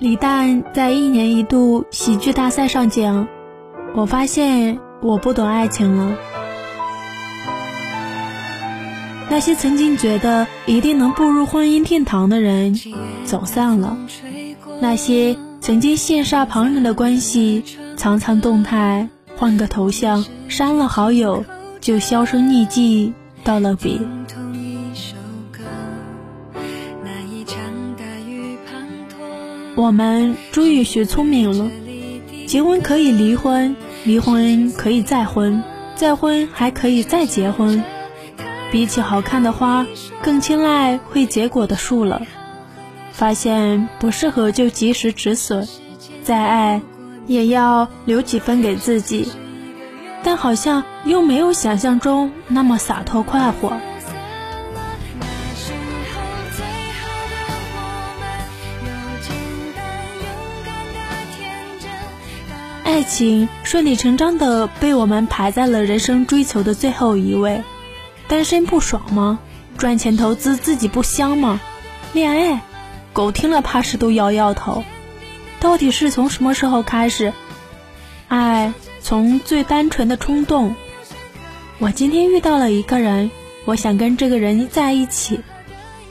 李诞在一年一度喜剧大赛上讲：“我发现我不懂爱情了。那些曾经觉得一定能步入婚姻殿堂的人走散了，那些曾经羡煞旁人的关系，藏藏动态，换个头像，删了好友，就销声匿迹，道了别。”我们终于学聪明了，结婚可以离婚，离婚可以再婚，再婚还可以再结婚。比起好看的花，更青睐会结果的树了。发现不适合就及时止损，再爱也要留几分给自己。但好像又没有想象中那么洒脱快活。爱情顺理成章的被我们排在了人生追求的最后一位。单身不爽吗？赚钱投资自己不香吗？恋爱，狗听了怕是都摇摇头。到底是从什么时候开始？爱从最单纯的冲动。我今天遇到了一个人，我想跟这个人在一起，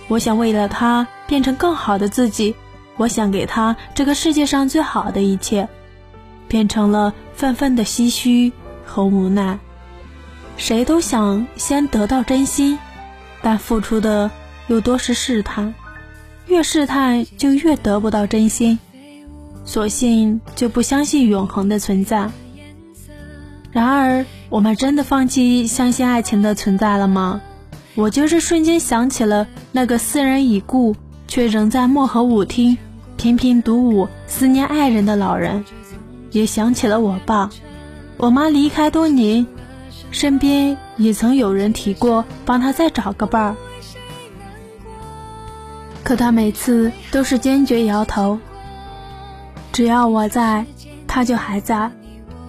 我想为了他变成更好的自己，我想给他这个世界上最好的一切。变成了愤愤的唏嘘和无奈。谁都想先得到真心，但付出的又多是试探，越试探就越得不到真心，索性就不相信永恒的存在。然而，我们真的放弃相信爱情的存在了吗？我就是瞬间想起了那个斯人已故却仍在漠河舞厅频频独舞思念爱人的老人。也想起了我爸，我妈离开多年，身边也曾有人提过帮他再找个伴儿，可他每次都是坚决摇头。只要我在，他就还在。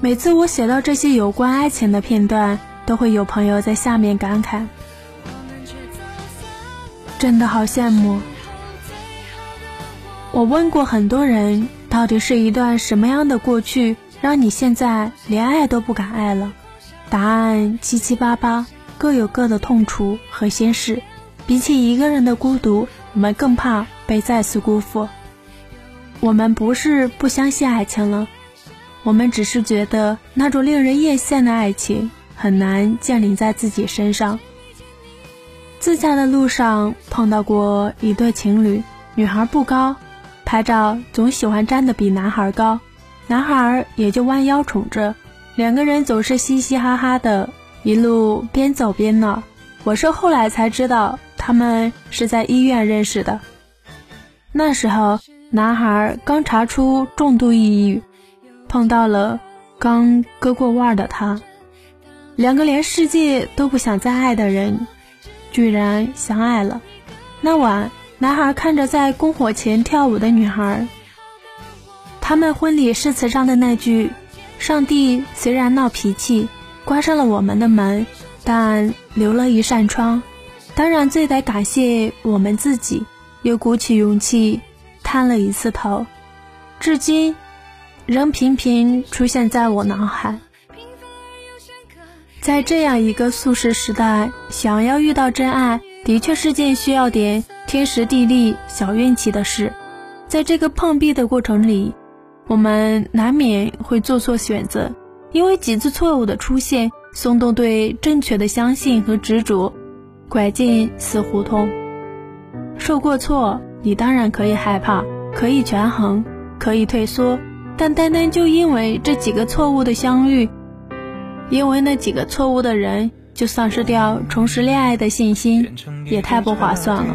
每次我写到这些有关爱情的片段，都会有朋友在下面感慨：“真的好羡慕。”我问过很多人。到底是一段什么样的过去，让你现在连爱都不敢爱了？答案七七八八，各有各的痛楚和心事。比起一个人的孤独，我们更怕被再次辜负。我们不是不相信爱情了，我们只是觉得那种令人艳羡的爱情很难降临在自己身上。自驾的路上碰到过一对情侣，女孩不高。拍照总喜欢站得比男孩高，男孩也就弯腰宠着，两个人总是嘻嘻哈哈的，一路边走边闹。我是后来才知道，他们是在医院认识的。那时候，男孩刚查出重度抑郁，碰到了刚割过腕的他，两个连世界都不想再爱的人，居然相爱了。那晚。男孩看着在篝火前跳舞的女孩，他们婚礼誓词上的那句“上帝虽然闹脾气，关上了我们的门，但留了一扇窗”，当然最得感谢我们自己，又鼓起勇气探了一次头，至今仍频频出现在我脑海。在这样一个速食时代，想要遇到真爱，的确是件需要点。天时地利小运气的事，在这个碰壁的过程里，我们难免会做错选择，因为几次错误的出现，松动对正确的相信和执着，拐进死胡同。受过错，你当然可以害怕，可以权衡，可以退缩，但单单就因为这几个错误的相遇，因为那几个错误的人，就丧失掉重拾恋爱的信心，也太不划算了。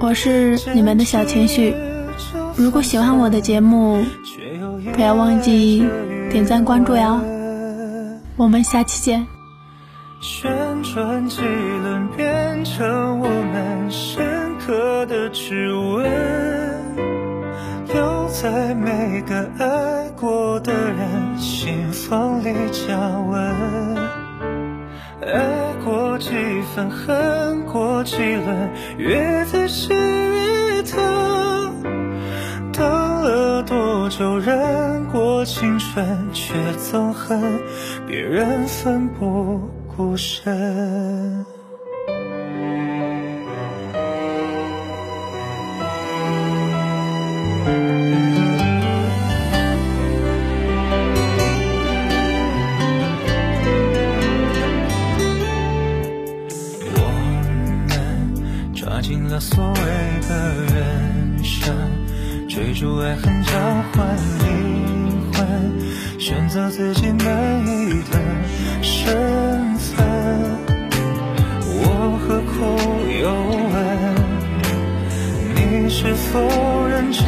我是你们的小情绪。如果喜欢我的节目，不要忘记点赞关注呀。我们下期见。旋转几轮，变成我们深刻的指纹，留在每个爱过的人心房里加温。爱分，恨过几轮，越仔细越疼。等了多久，忍过青春，却憎恨别人奋不。顾身。选择自己满意的身份，我。何苦又问？你是否认真？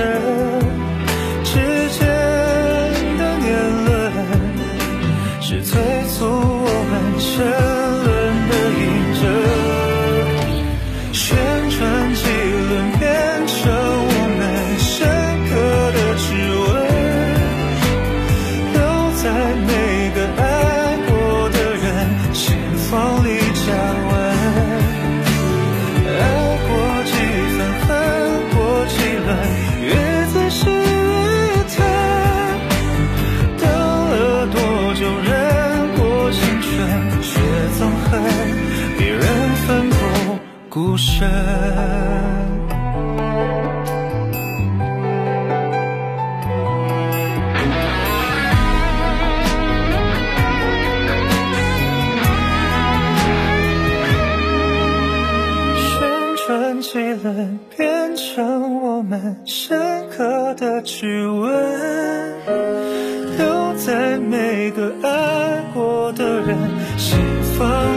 在每个爱过的人心房里加温爱过几番恨过几轮越仔细越疼等了多久忍过青春却憎恨别人奋不顾身变成我们深刻的指纹，留在每个爱过的人心房。